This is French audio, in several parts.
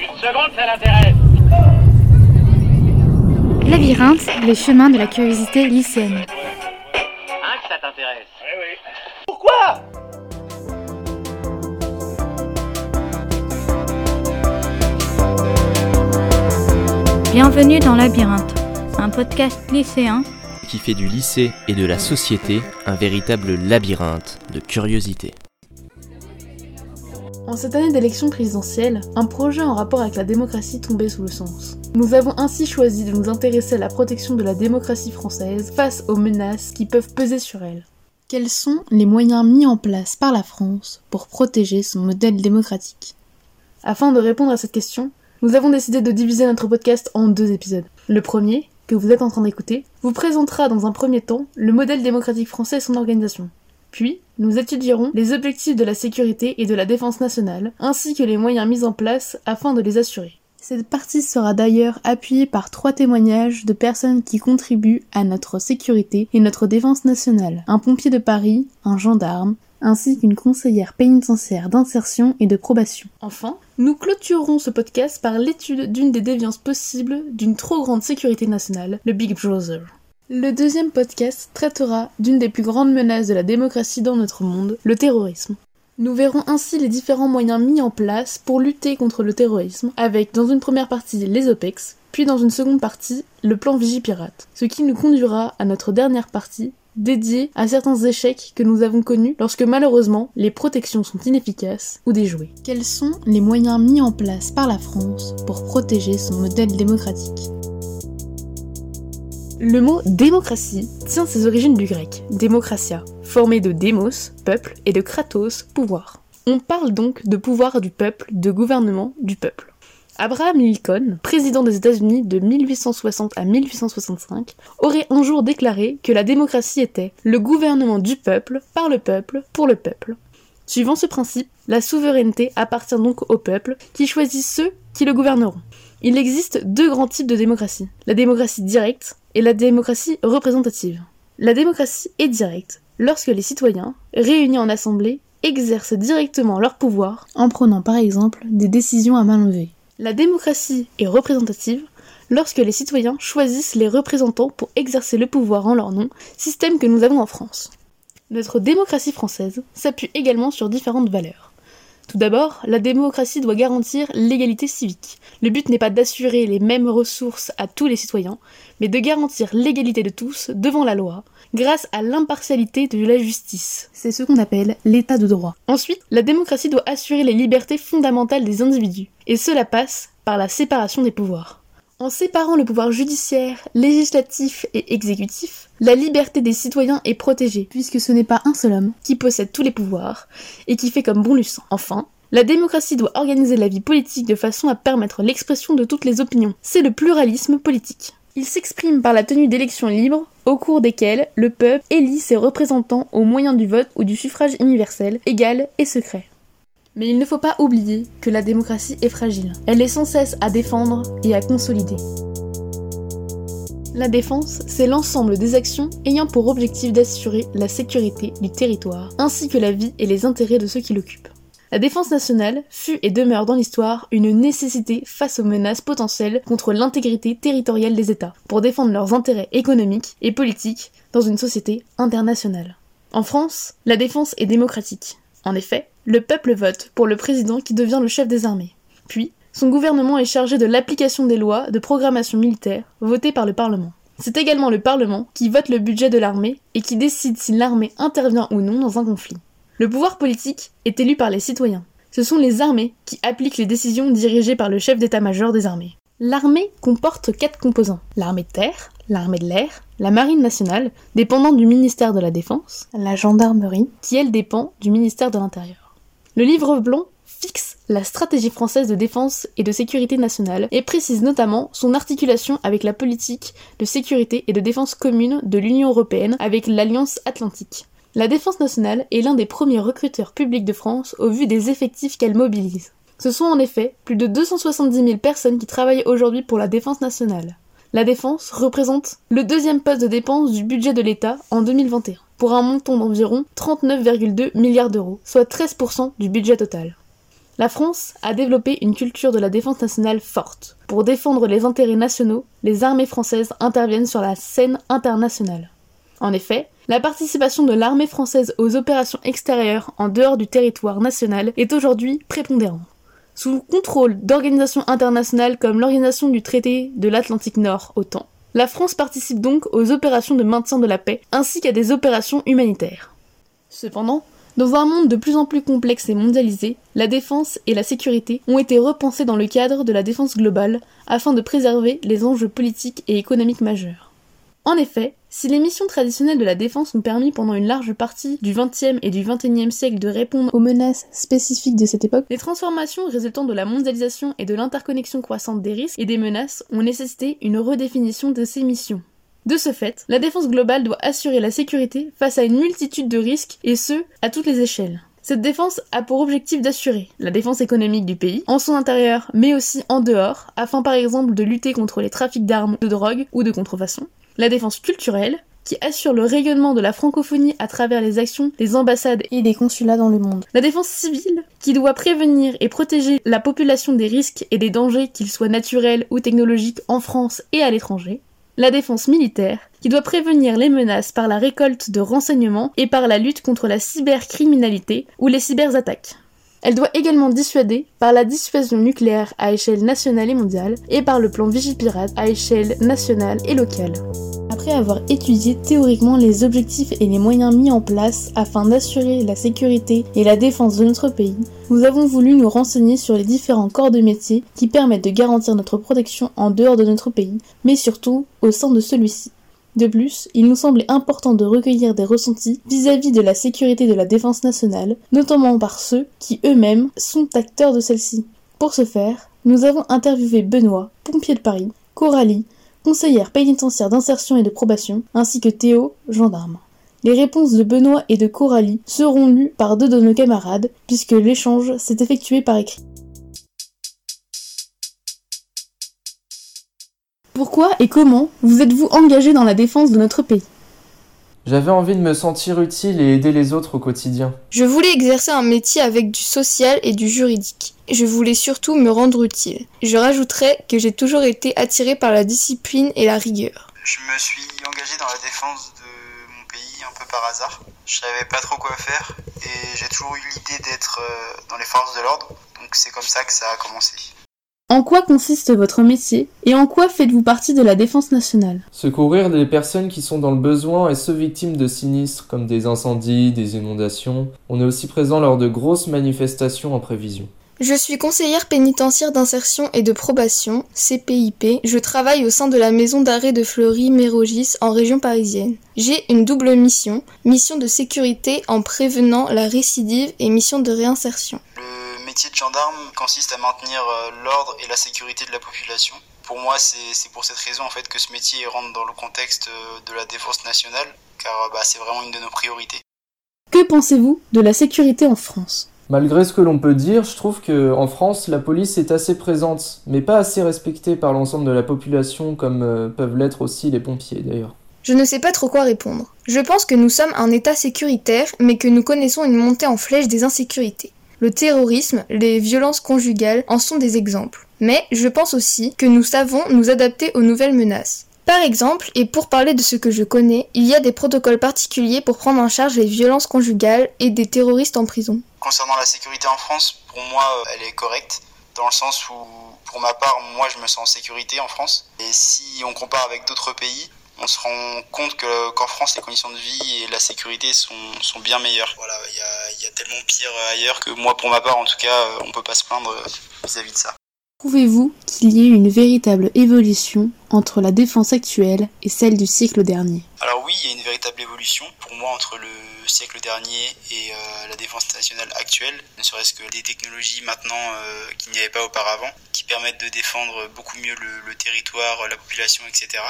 Une seconde, ça l'intéresse. Labyrinthe, les chemins de la curiosité lycéenne. Hein, que ça t'intéresse Oui, oui. Pourquoi? Bienvenue dans Labyrinthe, un podcast lycéen qui fait du lycée et de la société un véritable labyrinthe de curiosité. En cette année d'élection présidentielle, un projet en rapport avec la démocratie tombait sous le sens. Nous avons ainsi choisi de nous intéresser à la protection de la démocratie française face aux menaces qui peuvent peser sur elle. Quels sont les moyens mis en place par la France pour protéger son modèle démocratique? Afin de répondre à cette question, nous avons décidé de diviser notre podcast en deux épisodes. Le premier, que vous êtes en train d'écouter, vous présentera dans un premier temps le modèle démocratique français et son organisation. Puis, nous étudierons les objectifs de la sécurité et de la défense nationale, ainsi que les moyens mis en place afin de les assurer. Cette partie sera d'ailleurs appuyée par trois témoignages de personnes qui contribuent à notre sécurité et notre défense nationale. Un pompier de Paris, un gendarme, ainsi qu'une conseillère pénitentiaire d'insertion et de probation. Enfin, nous clôturerons ce podcast par l'étude d'une des déviances possibles d'une trop grande sécurité nationale, le Big Brother. Le deuxième podcast traitera d'une des plus grandes menaces de la démocratie dans notre monde, le terrorisme. Nous verrons ainsi les différents moyens mis en place pour lutter contre le terrorisme, avec dans une première partie les OPEX, puis dans une seconde partie le plan Vigipirate, ce qui nous conduira à notre dernière partie, dédiée à certains échecs que nous avons connus lorsque malheureusement les protections sont inefficaces ou déjouées. Quels sont les moyens mis en place par la France pour protéger son modèle démocratique? Le mot démocratie tient ses origines du grec, démocratia, formé de démos, peuple, et de kratos, pouvoir. On parle donc de pouvoir du peuple, de gouvernement du peuple. Abraham Lincoln, président des États-Unis de 1860 à 1865, aurait un jour déclaré que la démocratie était le gouvernement du peuple, par le peuple, pour le peuple. Suivant ce principe, la souveraineté appartient donc au peuple, qui choisit ceux qui le gouverneront. Il existe deux grands types de démocratie, la démocratie directe et la démocratie représentative. La démocratie est directe lorsque les citoyens, réunis en assemblée, exercent directement leur pouvoir en prenant par exemple des décisions à main levée. La démocratie est représentative lorsque les citoyens choisissent les représentants pour exercer le pouvoir en leur nom, système que nous avons en France. Notre démocratie française s'appuie également sur différentes valeurs. Tout d'abord, la démocratie doit garantir l'égalité civique. Le but n'est pas d'assurer les mêmes ressources à tous les citoyens, mais de garantir l'égalité de tous devant la loi, grâce à l'impartialité de la justice. C'est ce qu'on appelle l'état de droit. Ensuite, la démocratie doit assurer les libertés fondamentales des individus, et cela passe par la séparation des pouvoirs. En séparant le pouvoir judiciaire, législatif et exécutif, la liberté des citoyens est protégée, puisque ce n'est pas un seul homme qui possède tous les pouvoirs et qui fait comme bon lui semble. Enfin, la démocratie doit organiser la vie politique de façon à permettre l'expression de toutes les opinions. C'est le pluralisme politique. Il s'exprime par la tenue d'élections libres, au cours desquelles le peuple élit ses représentants au moyen du vote ou du suffrage universel, égal et secret. Mais il ne faut pas oublier que la démocratie est fragile. Elle est sans cesse à défendre et à consolider. La défense, c'est l'ensemble des actions ayant pour objectif d'assurer la sécurité du territoire, ainsi que la vie et les intérêts de ceux qui l'occupent. La défense nationale fut et demeure dans l'histoire une nécessité face aux menaces potentielles contre l'intégrité territoriale des États, pour défendre leurs intérêts économiques et politiques dans une société internationale. En France, la défense est démocratique. En effet, le peuple vote pour le président qui devient le chef des armées. Puis, son gouvernement est chargé de l'application des lois de programmation militaire votées par le Parlement. C'est également le Parlement qui vote le budget de l'armée et qui décide si l'armée intervient ou non dans un conflit. Le pouvoir politique est élu par les citoyens. Ce sont les armées qui appliquent les décisions dirigées par le chef d'état-major des armées. L'armée comporte quatre composants. L'armée de terre, l'armée de l'air, la marine nationale, dépendant du ministère de la Défense, la gendarmerie, qui elle dépend du ministère de l'Intérieur. Le livre blanc fixe la stratégie française de défense et de sécurité nationale et précise notamment son articulation avec la politique de sécurité et de défense commune de l'Union européenne avec l'Alliance atlantique. La défense nationale est l'un des premiers recruteurs publics de France au vu des effectifs qu'elle mobilise. Ce sont en effet plus de 270 000 personnes qui travaillent aujourd'hui pour la défense nationale. La défense représente le deuxième poste de dépense du budget de l'État en 2021 pour un montant d'environ 39,2 milliards d'euros, soit 13% du budget total. La France a développé une culture de la défense nationale forte. Pour défendre les intérêts nationaux, les armées françaises interviennent sur la scène internationale. En effet, la participation de l'armée française aux opérations extérieures en dehors du territoire national est aujourd'hui prépondérante. Sous le contrôle d'organisations internationales comme l'Organisation du traité de l'Atlantique Nord, OTAN, la France participe donc aux opérations de maintien de la paix ainsi qu'à des opérations humanitaires. Cependant, dans un monde de plus en plus complexe et mondialisé, la défense et la sécurité ont été repensées dans le cadre de la défense globale afin de préserver les enjeux politiques et économiques majeurs. En effet, si les missions traditionnelles de la défense ont permis pendant une large partie du XXe et du XXIe siècle de répondre aux menaces spécifiques de cette époque, les transformations résultant de la mondialisation et de l'interconnexion croissante des risques et des menaces ont nécessité une redéfinition de ces missions. De ce fait, la défense globale doit assurer la sécurité face à une multitude de risques, et ce, à toutes les échelles. Cette défense a pour objectif d'assurer la défense économique du pays, en son intérieur, mais aussi en dehors, afin par exemple de lutter contre les trafics d'armes, de drogue ou de contrefaçon, la défense culturelle, qui assure le rayonnement de la francophonie à travers les actions des ambassades et des consulats dans le monde. La défense civile, qui doit prévenir et protéger la population des risques et des dangers, qu'ils soient naturels ou technologiques, en France et à l'étranger. La défense militaire, qui doit prévenir les menaces par la récolte de renseignements et par la lutte contre la cybercriminalité ou les cyberattaques. Elle doit également dissuader par la dissuasion nucléaire à échelle nationale et mondiale et par le plan Vigipirate à échelle nationale et locale. Après avoir étudié théoriquement les objectifs et les moyens mis en place afin d'assurer la sécurité et la défense de notre pays, nous avons voulu nous renseigner sur les différents corps de métier qui permettent de garantir notre protection en dehors de notre pays, mais surtout au sein de celui-ci. De plus, il nous semblait important de recueillir des ressentis vis-à-vis de la sécurité de la défense nationale, notamment par ceux qui eux-mêmes sont acteurs de celle-ci. Pour ce faire, nous avons interviewé Benoît, pompier de Paris, Coralie, conseillère pénitentiaire d'insertion et de probation, ainsi que Théo, gendarme. Les réponses de Benoît et de Coralie seront lues par deux de nos camarades, puisque l'échange s'est effectué par écrit. Pourquoi et comment vous êtes-vous engagé dans la défense de notre pays? J'avais envie de me sentir utile et aider les autres au quotidien. Je voulais exercer un métier avec du social et du juridique. Je voulais surtout me rendre utile. Je rajouterais que j'ai toujours été attiré par la discipline et la rigueur. Je me suis engagé dans la défense de mon pays un peu par hasard. Je savais pas trop quoi faire et j'ai toujours eu l'idée d'être euh, dans les forces de l'ordre. Donc c'est comme ça que ça a commencé. En quoi consiste votre métier et en quoi faites-vous partie de la défense nationale? Secourir des personnes qui sont dans le besoin et ceux victimes de sinistres comme des incendies, des inondations. On est aussi présent lors de grosses manifestations en prévision. Je suis conseillère pénitentiaire d'insertion et de probation, CPIP. Je travaille au sein de la maison d'arrêt de Fleury-Mérogis en région parisienne. J'ai une double mission, mission de sécurité en prévenant la récidive et mission de réinsertion métier de gendarme consiste à maintenir euh, l'ordre et la sécurité de la population. Pour moi, c'est pour cette raison en fait que ce métier rentre dans le contexte euh, de la défense nationale, car euh, bah, c'est vraiment une de nos priorités. Que pensez-vous de la sécurité en France? Malgré ce que l'on peut dire, je trouve que en France, la police est assez présente, mais pas assez respectée par l'ensemble de la population, comme peuvent l'être aussi les pompiers d'ailleurs. Je ne sais pas trop quoi répondre. Je pense que nous sommes un État sécuritaire, mais que nous connaissons une montée en flèche des insécurités. Le terrorisme, les violences conjugales en sont des exemples. Mais je pense aussi que nous savons nous adapter aux nouvelles menaces. Par exemple, et pour parler de ce que je connais, il y a des protocoles particuliers pour prendre en charge les violences conjugales et des terroristes en prison. Concernant la sécurité en France, pour moi, elle est correcte, dans le sens où, pour ma part, moi, je me sens en sécurité en France. Et si on compare avec d'autres pays, on se rend compte qu'en France, les conditions de vie et la sécurité sont, sont bien meilleures. Voilà, il y a, tellement pire ailleurs que moi, pour ma part, en tout cas, euh, on peut pas se plaindre euh, vis-à-vis de ça. Trouvez-vous qu'il y ait une véritable évolution entre la défense actuelle et celle du siècle dernier? Alors oui, il y a une véritable évolution pour moi entre le siècle dernier et euh, la défense nationale actuelle, ne serait-ce que des technologies maintenant qu'il n'y avait pas auparavant, qui permettent de défendre beaucoup mieux le territoire, la population, etc.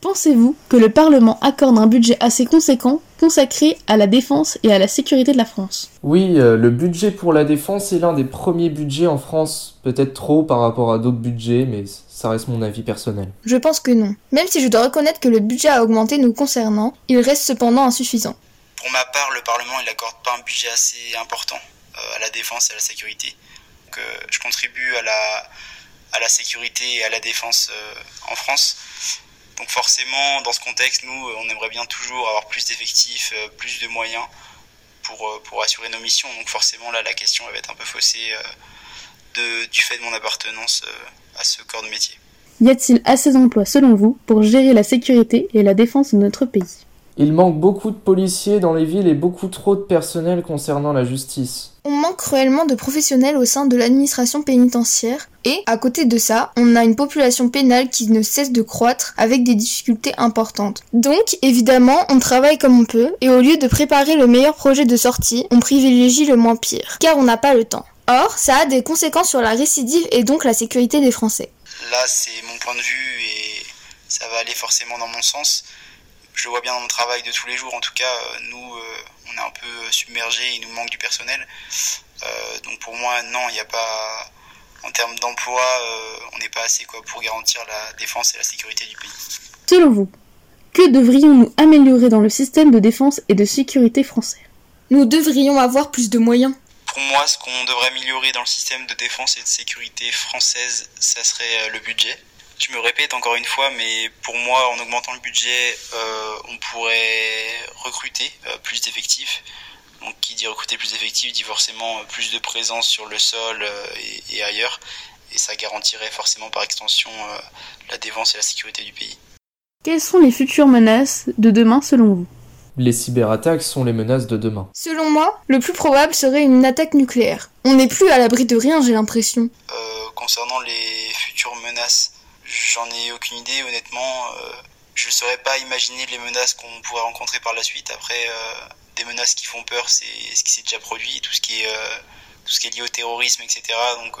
Pensez-vous que le Parlement accorde un budget assez conséquent consacré à la défense et à la sécurité de la France? Oui, euh, le budget pour la défense est l'un des premiers budgets en France, peut-être trop par rapport à d'autres budgets, mais ça reste mon avis personnel. Je pense que non. Même si je dois reconnaître que le budget a augmenté nous concernant, il reste cependant insuffisant. Pour ma part, le Parlement il n'accorde pas un budget assez important euh, à la défense et à la sécurité. Donc je contribue à la, à la sécurité et à la défense en France. Donc forcément, dans ce contexte, nous, on aimerait bien toujours avoir plus d'effectifs, plus de moyens pour, pour assurer nos missions. Donc forcément, là, la question va être un peu faussée du fait de mon appartenance à ce corps de métier. Y a-t-il assez d'emplois selon vous pour gérer la sécurité et la défense de notre pays? Il manque beaucoup de policiers dans les villes et beaucoup trop de personnel concernant la justice. On manque cruellement de professionnels au sein de l'administration pénitentiaire et, à côté de ça, on a une population pénale qui ne cesse de croître avec des difficultés importantes. Donc, évidemment, on travaille comme on peut et au lieu de préparer le meilleur projet de sortie, on privilégie le moins pire, car on n'a pas le temps. Or, ça a des conséquences sur la récidive et donc la sécurité des Français. Là, c'est mon point de vue et ça va aller forcément dans mon sens. Je le vois bien dans mon travail de tous les jours. En tout cas, euh, nous, euh, on est un peu submergés, il nous manque du personnel. Euh, donc pour moi, non, il n'y a pas. En termes d'emploi, on n'est pas assez quoi, pour garantir la défense et la sécurité du pays. Selon vous, que devrions-nous améliorer dans le système de défense et de sécurité français? Nous devrions avoir plus de moyens. Pour moi, ce qu'on devrait améliorer dans le système de défense et de sécurité française, ça serait euh, le budget. Je me répète encore une fois, mais pour moi, en augmentant le budget, euh, on pourrait recruter euh, plus d'effectifs. Donc, qui dit recruter plus d'effectifs dit forcément plus de présence sur le sol et, et, ailleurs. Et ça garantirait forcément par extension la défense et la sécurité du pays. Quelles sont les futures menaces de demain selon vous? Les cyberattaques sont les menaces de demain. Selon moi, le plus probable serait une attaque nucléaire. On n'est plus à l'abri de rien, j'ai l'impression. Euh, concernant les futures menaces, j'en ai aucune idée, honnêtement. Euh, je ne saurais pas imaginer les menaces qu'on pourrait rencontrer par la suite. Après, euh, des menaces qui font peur, c'est ce qui s'est déjà produit, tout ce qui est, tout ce qui est lié au terrorisme, etc. Donc,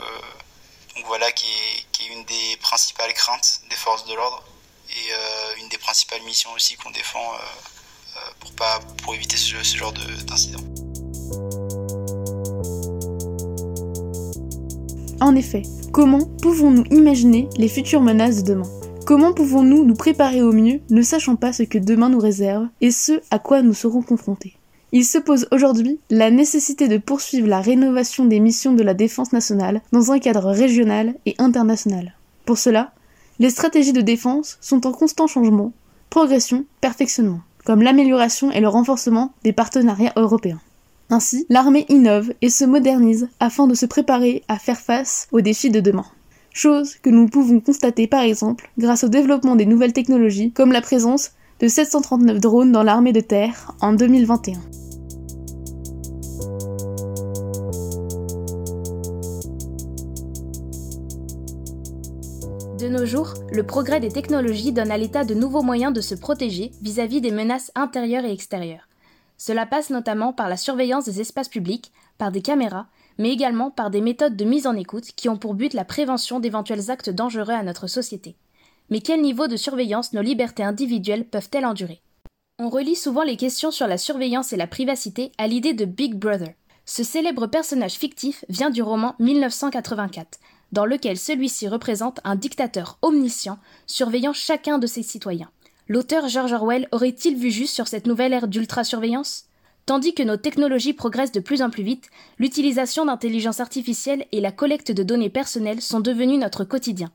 donc voilà, qui est, qui est une des principales craintes des forces de l'ordre et une des principales missions aussi qu'on défend pour, pas, pour éviter ce, ce genre d'incident. En effet, comment pouvons-nous imaginer les futures menaces de demain? Comment pouvons-nous nous préparer au mieux, ne sachant pas ce que demain nous réserve et ce à quoi nous serons confrontés? Il se pose aujourd'hui la nécessité de poursuivre la rénovation des missions de la défense nationale dans un cadre régional et international. Pour cela, les stratégies de défense sont en constant changement, progression, perfectionnement comme l'amélioration et le renforcement des partenariats européens. Ainsi, l'armée innove et se modernise afin de se préparer à faire face aux défis de demain. Chose que nous pouvons constater par exemple grâce au développement des nouvelles technologies comme la présence de 739 drones dans l'armée de terre en 2021. De nos jours, le progrès des technologies donne à l'État de nouveaux moyens de se protéger vis-à-vis des menaces intérieures et extérieures. Cela passe notamment par la surveillance des espaces publics, par des caméras, mais également par des méthodes de mise en écoute qui ont pour but la prévention d'éventuels actes dangereux à notre société. Mais quel niveau de surveillance nos libertés individuelles peuvent-elles endurer? On relie souvent les questions sur la surveillance et la privacité à l'idée de Big Brother. Ce célèbre personnage fictif vient du roman 1984, dans lequel celui-ci représente un dictateur omniscient surveillant chacun de ses citoyens. L'auteur George Orwell aurait-il vu juste sur cette nouvelle ère d'ultra-surveillance? Tandis que nos technologies progressent de plus en plus vite, l'utilisation d'intelligence artificielle et la collecte de données personnelles sont devenues notre quotidien.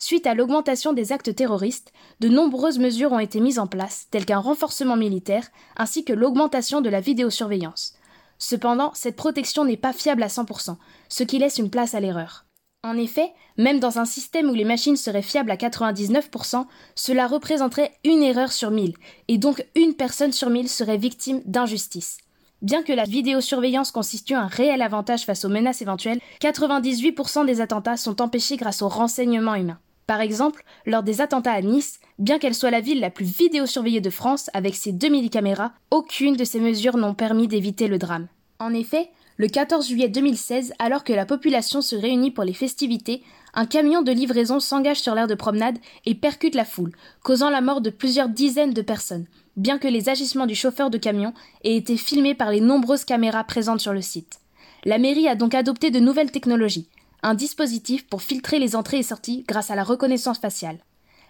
Suite à l'augmentation des actes terroristes, de nombreuses mesures ont été mises en place, telles qu'un renforcement militaire, ainsi que l'augmentation de la vidéosurveillance. Cependant, cette protection n'est pas fiable à 100%, ce qui laisse une place à l'erreur. En effet, même dans un système où les machines seraient fiables à 99%, cela représenterait une erreur sur 1000, et donc une personne sur 1000 serait victime d'injustice. Bien que la vidéosurveillance constitue un réel avantage face aux menaces éventuelles, 98% des attentats sont empêchés grâce au renseignement humain. Par exemple, lors des attentats à Nice, bien qu'elle soit la ville la plus vidéosurveillée de France avec ses 2000 caméras, aucune de ces mesures n'ont permis d'éviter le drame. En effet, le 14 juillet 2016, alors que la population se réunit pour les festivités, un camion de livraison s'engage sur l'aire de promenade et percute la foule, causant la mort de plusieurs dizaines de personnes, bien que les agissements du chauffeur de camion aient été filmés par les nombreuses caméras présentes sur le site. La mairie a donc adopté de nouvelles technologies, un dispositif pour filtrer les entrées et sorties grâce à la reconnaissance faciale.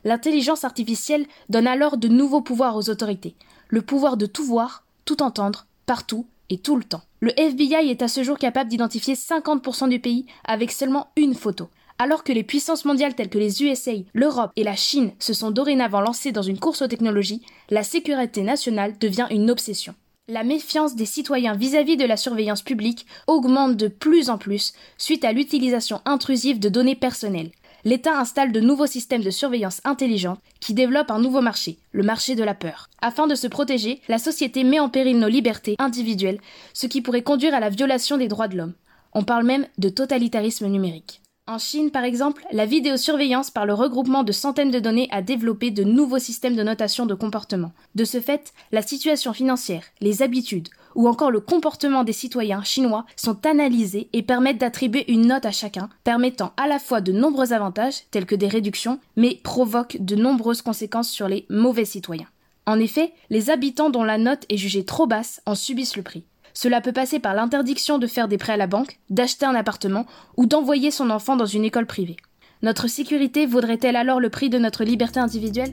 L'intelligence artificielle donne alors de nouveaux pouvoirs aux autorités, le pouvoir de tout voir, tout entendre, partout et tout le temps. Le FBI est à ce jour capable d'identifier 50% du pays avec seulement une photo. Alors que les puissances mondiales telles que les USA, l'Europe et la Chine se sont dorénavant lancées dans une course aux technologies, la sécurité nationale devient une obsession. La méfiance des citoyens vis-à-vis de la surveillance publique augmente de plus en plus suite à l'utilisation intrusive de données personnelles. L'État installe de nouveaux systèmes de surveillance intelligente qui développent un nouveau marché, le marché de la peur. Afin de se protéger, la société met en péril nos libertés individuelles, ce qui pourrait conduire à la violation des droits de l'homme. On parle même de totalitarisme numérique. En Chine, par exemple, la vidéosurveillance par le regroupement de centaines de données a développé de nouveaux systèmes de notation de comportement. De ce fait, la situation financière, les habitudes ou encore le comportement des citoyens chinois sont analysés et permettent d'attribuer une note à chacun, permettant à la fois de nombreux avantages, tels que des réductions, mais provoquent de nombreuses conséquences sur les mauvais citoyens. En effet, les habitants dont la note est jugée trop basse en subissent le prix. Cela peut passer par l'interdiction de faire des prêts à la banque, d'acheter un appartement ou d'envoyer son enfant dans une école privée. Notre sécurité vaudrait-elle alors le prix de notre liberté individuelle?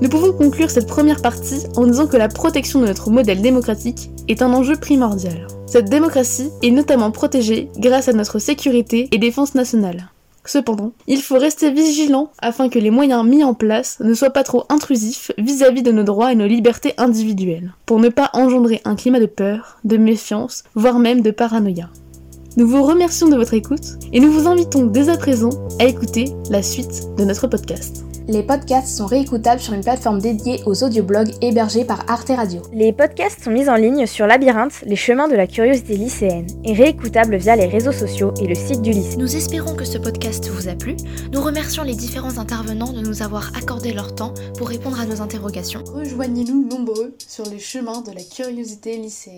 Nous pouvons conclure cette première partie en disant que la protection de notre modèle démocratique est un enjeu primordial. Cette démocratie est notamment protégée grâce à notre sécurité et défense nationale. Cependant, il faut rester vigilant afin que les moyens mis en place ne soient pas trop intrusifs vis-à-vis de nos droits et nos libertés individuelles, pour ne pas engendrer un climat de peur, de méfiance, voire même de paranoïa. Nous vous remercions de votre écoute et nous vous invitons dès à présent à écouter la suite de notre podcast. Les podcasts sont réécoutables sur une plateforme dédiée aux audioblogs hébergés par Arte Radio. Les podcasts sont mis en ligne sur Labyrinthe, les chemins de la curiosité lycéenne, et réécoutables via les réseaux sociaux et le site du lycée. Nous espérons que ce podcast vous a plu. Nous remercions les différents intervenants de nous avoir accordé leur temps pour répondre à nos interrogations. Rejoignez-nous nombreux sur les chemins de la curiosité lycéenne.